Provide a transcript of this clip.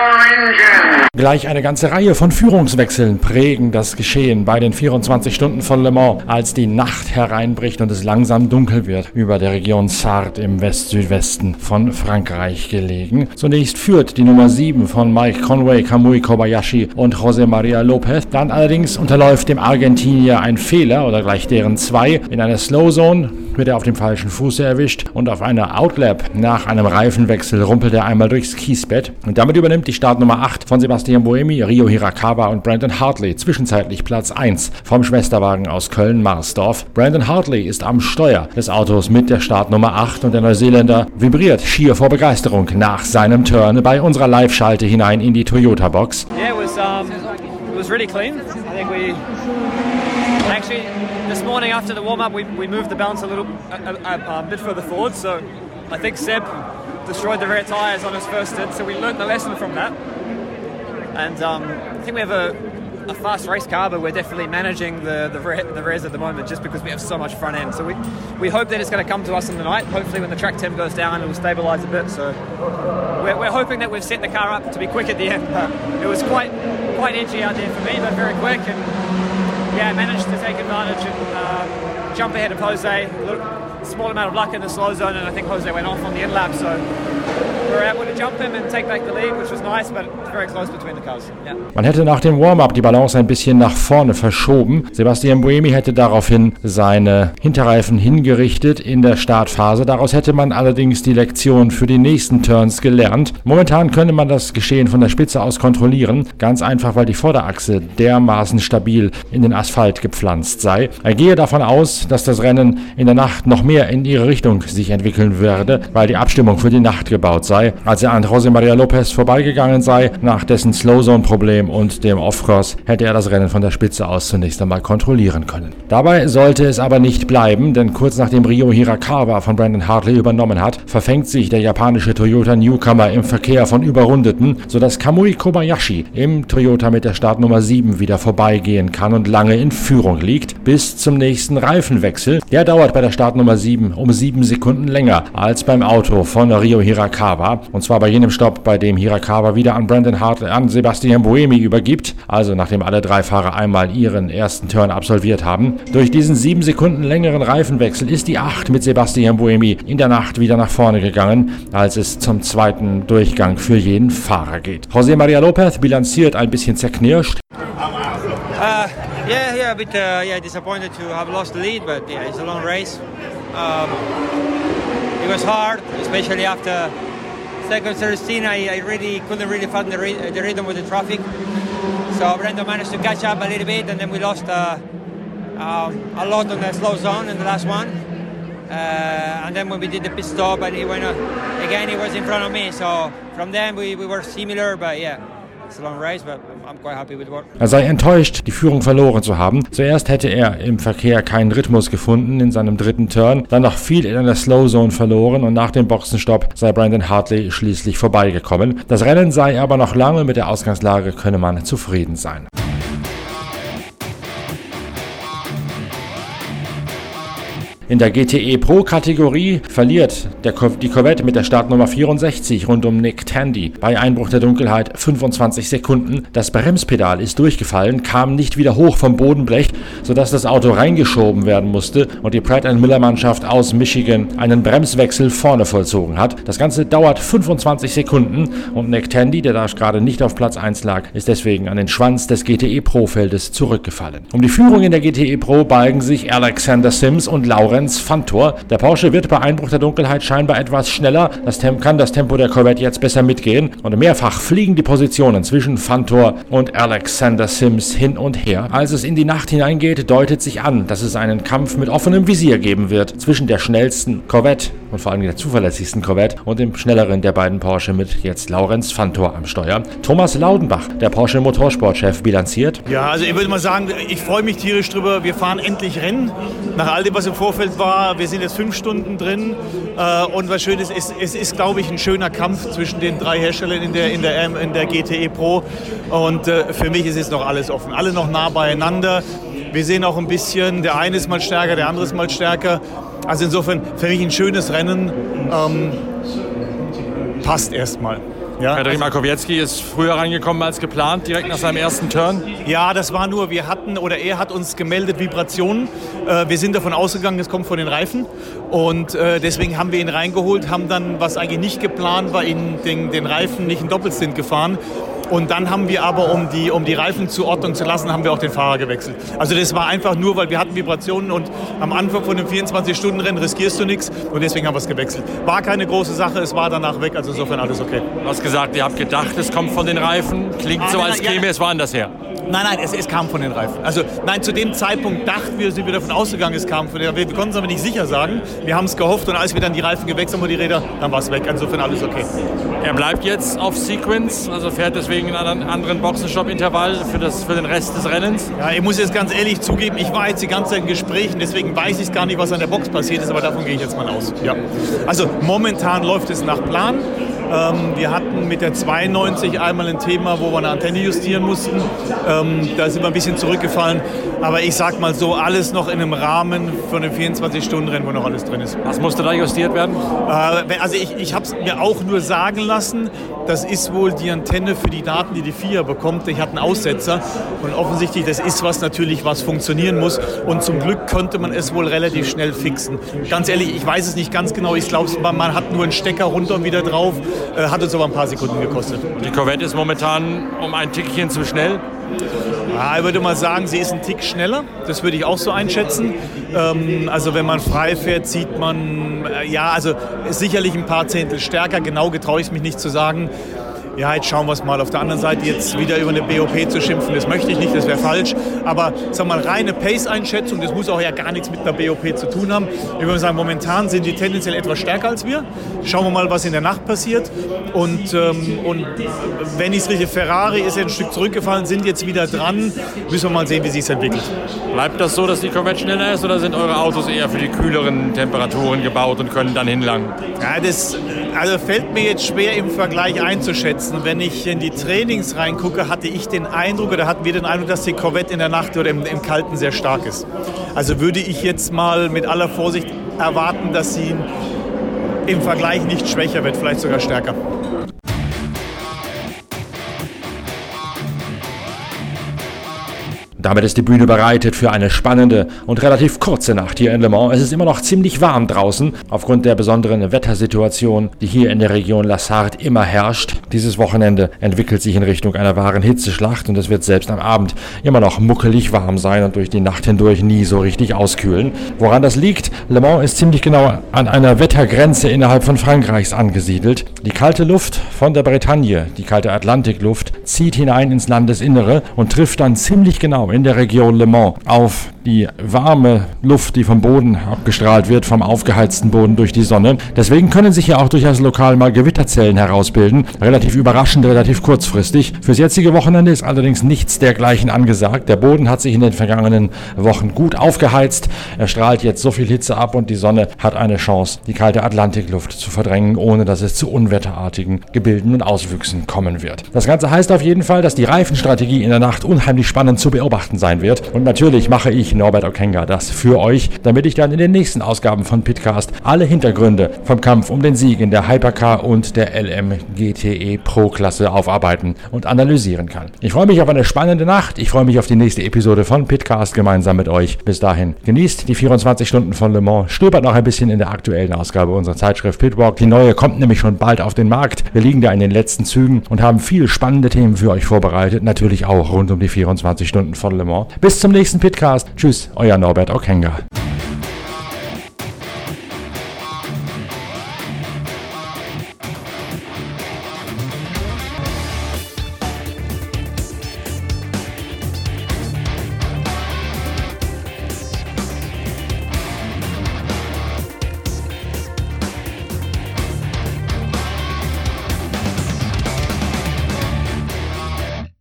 your Gleich eine ganze Reihe von Führungswechseln prägen das Geschehen bei den 24 Stunden von Le Mans, als die Nacht hereinbricht und es langsam dunkel wird über der Region Sarthe im West-Südwesten von Frankreich gelegen. Zunächst führt die Nummer 7 von Mike Conway, Kamui Kobayashi und José María López. Dann allerdings unterläuft dem Argentinier ein Fehler oder gleich deren zwei in einer Slow Zone wird er auf dem falschen Fuße erwischt und auf einer Outlap nach einem Reifenwechsel rumpelt er einmal durchs Kiesbett. Und damit übernimmt die Startnummer 8 von Sebastian Boemi, Rio Hirakawa und Brandon Hartley zwischenzeitlich Platz 1 vom Schwesterwagen aus Köln-Marsdorf. Brandon Hartley ist am Steuer des Autos mit der Startnummer 8 und der Neuseeländer vibriert schier vor Begeisterung nach seinem Turn bei unserer Live-Schalte hinein in die Toyota-Box. Yeah, it was, um, it was really clean. I think we actually this morning after the warm up, we, we moved the balance a little a, a, a, bit further forward. So I think Seb destroyed the rear tyres on his first stint. So we learned the lesson from that. And um, I think we have a, a, fast race car, but we're definitely managing the, the, the rears at the moment just because we have so much front end. So we, we hope that it's going to come to us in the night. Hopefully, when the track temp goes down, it will stabilise a bit. So we're, we're hoping that we've set the car up to be quick at the end. But it was quite quite edgy out there for me, but very quick. And yeah, managed to take advantage and uh, jump ahead of Jose. A little, small amount of luck in the slow zone, and I think Jose went off on the in lap, so Man hätte nach dem Warm-up die Balance ein bisschen nach vorne verschoben. Sebastian Buemi hätte daraufhin seine Hinterreifen hingerichtet in der Startphase. Daraus hätte man allerdings die Lektion für die nächsten Turns gelernt. Momentan könne man das Geschehen von der Spitze aus kontrollieren, ganz einfach, weil die Vorderachse dermaßen stabil in den Asphalt gepflanzt sei. Er gehe davon aus, dass das Rennen in der Nacht noch mehr in ihre Richtung sich entwickeln werde, weil die Abstimmung für die Nacht gebaut sei. Als er an José María López vorbeigegangen sei, nach dessen Slow-Zone-Problem und dem Off-Cross, hätte er das Rennen von der Spitze aus zunächst einmal kontrollieren können. Dabei sollte es aber nicht bleiben, denn kurz nachdem Rio Hirakawa von Brandon Hartley übernommen hat, verfängt sich der japanische Toyota Newcomer im Verkehr von Überrundeten, sodass Kamui Kobayashi im Toyota mit der Startnummer 7 wieder vorbeigehen kann und lange in Führung liegt, bis zum nächsten Reifenwechsel. Der dauert bei der Startnummer 7 um 7 Sekunden länger als beim Auto von Rio Hirakawa, und zwar bei jenem Stopp, bei dem Hirakawa wieder an Brandon Hartley an Sebastian Buemi übergibt, also nachdem alle drei Fahrer einmal ihren ersten Turn absolviert haben. Durch diesen 7 Sekunden längeren Reifenwechsel ist die 8 mit Sebastian Buemi in der Nacht wieder nach vorne gegangen, als es zum zweiten Durchgang für jeden Fahrer geht. José María López bilanziert ein bisschen zerknirscht. Uh, yeah, yeah, a bit uh, yeah, disappointed to have lost the lead, but yeah, it's a long race. Um, it was hard, especially after second 13. I, I really couldn't really find the, the rhythm with the traffic. So Brendo managed to catch up a little bit, and then we lost uh, um, a lot on the slow zone in the last one. Uh, and then when we did the pit stop, and he went uh, again, he was in front of me. So from then we, we were similar, but yeah. Er sei enttäuscht, die Führung verloren zu haben. Zuerst hätte er im Verkehr keinen Rhythmus gefunden in seinem dritten Turn, dann noch viel in einer Slow Zone verloren und nach dem Boxenstopp sei Brandon Hartley schließlich vorbeigekommen. Das Rennen sei aber noch lange mit der Ausgangslage könne man zufrieden sein. In der GTE Pro Kategorie verliert der, die Corvette mit der Startnummer 64 rund um Nick Tandy bei Einbruch der Dunkelheit 25 Sekunden. Das Bremspedal ist durchgefallen, kam nicht wieder hoch vom Bodenblech, sodass das Auto reingeschoben werden musste und die Pratt Miller Mannschaft aus Michigan einen Bremswechsel vorne vollzogen hat. Das Ganze dauert 25 Sekunden und Nick Tandy, der da gerade nicht auf Platz 1 lag, ist deswegen an den Schwanz des GTE Pro Feldes zurückgefallen. Um die Führung in der GTE Pro balgen sich Alexander Sims und Lauren Lorenz Fantor. Der Porsche wird bei Einbruch der Dunkelheit scheinbar etwas schneller. Das Temp kann das Tempo der Corvette jetzt besser mitgehen. Und mehrfach fliegen die Positionen zwischen Fantor und Alexander Sims hin und her. Als es in die Nacht hineingeht, deutet sich an, dass es einen Kampf mit offenem Visier geben wird zwischen der schnellsten Corvette und vor allem der zuverlässigsten Corvette und dem schnelleren der beiden Porsche mit jetzt Laurenz Fantor am Steuer. Thomas Laudenbach, der Porsche Motorsportchef, bilanziert. Ja, also ich würde mal sagen, ich freue mich tierisch drüber. Wir fahren endlich Rennen. Nach all dem, was im Vorfeld war. Wir sind jetzt fünf Stunden drin äh, und was schön ist, es, es ist, glaube ich, ein schöner Kampf zwischen den drei Herstellern in der, in der, in der GTE Pro und äh, für mich ist jetzt noch alles offen. Alle noch nah beieinander. Wir sehen auch ein bisschen, der eine ist mal stärker, der andere ist mal stärker. Also insofern für mich ein schönes Rennen. Ähm, passt erstmal. Ja, Frederik also, Markowiecki ist früher reingekommen als geplant, direkt nach seinem ersten Turn. Ja, das war nur, wir hatten oder er hat uns gemeldet Vibrationen. Äh, wir sind davon ausgegangen, es kommt von den Reifen. Und äh, deswegen haben wir ihn reingeholt, haben dann, was eigentlich nicht geplant war, in den, den Reifen nicht in Doppelstint gefahren. Und dann haben wir aber, um die, um die Reifen zur Ordnung zu lassen, haben wir auch den Fahrer gewechselt. Also das war einfach nur, weil wir hatten Vibrationen und am Anfang von dem 24-Stunden-Rennen riskierst du nichts und deswegen haben wir es gewechselt. War keine große Sache, es war danach weg, also insofern alles okay. Du hast gesagt, ihr habt gedacht, es kommt von den Reifen. Klingt ah, so, als käme ja, es woanders her. Nein, nein, es, es, kam von den Reifen. Also nein, zu dem Zeitpunkt dachten wir, sind wir davon ausgegangen, es kam von den Reifen. Wir konnten es aber nicht sicher sagen. Wir haben es gehofft und als wir dann die Reifen gewechselt haben, die Räder, dann war es weg. Insofern alles okay. Er bleibt jetzt auf Sequence, also fährt deswegen in einen anderen Boxenstopp-Intervall für, für den Rest des Rennens. Ja, ich muss jetzt ganz ehrlich zugeben, ich war jetzt die ganze Zeit in Gesprächen, deswegen weiß ich gar nicht, was an der Box passiert ist, aber davon gehe ich jetzt mal aus. Ja. Also momentan läuft es nach Plan. Ähm, wir hatten mit der 92 einmal ein Thema, wo wir eine Antenne justieren mussten. Ähm, da sind wir ein bisschen zurückgefallen. Aber ich sag mal so, alles noch in einem Rahmen von einem 24-Stunden-Rennen, wo noch alles drin ist. Was musste da justiert werden? Äh, also ich, ich habe es mir auch nur sagen lassen. Das ist wohl die Antenne für die Daten, die die FIA bekommt. Ich hatte einen Aussetzer. Und offensichtlich, das ist was natürlich, was funktionieren muss. Und zum Glück konnte man es wohl relativ schnell fixen. Ganz ehrlich, ich weiß es nicht ganz genau. Ich glaube, man hat nur einen Stecker runter und wieder drauf. Äh, hat uns aber ein paar Sekunden gekostet. Die Corvette ist momentan um ein Tickchen zu schnell. Ja, ich würde mal sagen, sie ist ein Tick schneller. Das würde ich auch so einschätzen. Ähm, also wenn man frei fährt, sieht man, äh, ja, also sicherlich ein paar Zehntel stärker. Genau getraue ich mich nicht zu sagen ja, jetzt schauen wir es mal. Auf der anderen Seite jetzt wieder über eine BOP zu schimpfen, das möchte ich nicht, das wäre falsch. Aber sag mal, reine Pace-Einschätzung, das muss auch ja gar nichts mit einer BOP zu tun haben. Ich würde sagen, momentan sind die tendenziell etwas stärker als wir. Schauen wir mal, was in der Nacht passiert. Und, ähm, und wenn ich es richtig, Ferrari ist ja ein Stück zurückgefallen, sind jetzt wieder dran. Müssen wir mal sehen, wie sich es entwickelt. Bleibt das so, dass die Corvette schneller ist oder sind eure Autos eher für die kühleren Temperaturen gebaut und können dann hinlangen? Ja, das also fällt mir jetzt schwer im Vergleich einzuschätzen. Wenn ich in die Trainings reingucke, hatte ich den Eindruck oder hatten wir den Eindruck, dass die Corvette in der Nacht oder im, im Kalten sehr stark ist. Also würde ich jetzt mal mit aller Vorsicht erwarten, dass sie im Vergleich nicht schwächer wird, vielleicht sogar stärker. Damit ist die Bühne bereitet für eine spannende und relativ kurze Nacht hier in Le Mans. Es ist immer noch ziemlich warm draußen, aufgrund der besonderen Wettersituation, die hier in der Region La Sarthe immer herrscht. Dieses Wochenende entwickelt sich in Richtung einer wahren Hitzeschlacht und es wird selbst am Abend immer noch muckelig warm sein und durch die Nacht hindurch nie so richtig auskühlen. Woran das liegt? Le Mans ist ziemlich genau an einer Wettergrenze innerhalb von Frankreichs angesiedelt. Die kalte Luft von der Bretagne, die kalte Atlantikluft, zieht hinein ins Landesinnere und trifft dann ziemlich genau in der Region Le Mans auf die warme Luft, die vom Boden abgestrahlt wird, vom aufgeheizten Boden durch die Sonne. Deswegen können sich ja auch durchaus lokal mal Gewitterzellen herausbilden. Relativ überraschend, relativ kurzfristig. Fürs jetzige Wochenende ist allerdings nichts dergleichen angesagt. Der Boden hat sich in den vergangenen Wochen gut aufgeheizt. Er strahlt jetzt so viel Hitze ab und die Sonne hat eine Chance, die kalte Atlantikluft zu verdrängen, ohne dass es zu unwetterartigen Gebilden und Auswüchsen kommen wird. Das Ganze heißt auf jeden Fall, dass die Reifenstrategie in der Nacht unheimlich spannend zu beobachten sein wird. Und natürlich mache ich, Norbert Okenga, das für euch, damit ich dann in den nächsten Ausgaben von Pitcast alle Hintergründe vom Kampf um den Sieg in der Hypercar und der LM GTE Pro Klasse aufarbeiten und analysieren kann. Ich freue mich auf eine spannende Nacht. Ich freue mich auf die nächste Episode von Pitcast gemeinsam mit euch. Bis dahin, genießt die 24 Stunden von Le Mans, stöbert noch ein bisschen in der aktuellen Ausgabe unserer Zeitschrift Pitwalk. Die neue kommt nämlich schon bald auf den Markt. Wir liegen da in den letzten Zügen und haben viele spannende Themen für euch vorbereitet. Natürlich auch rund um die 24 Stunden von Le Mans. Bis zum nächsten Pitcast. Tschüss, euer Norbert Ockhenger.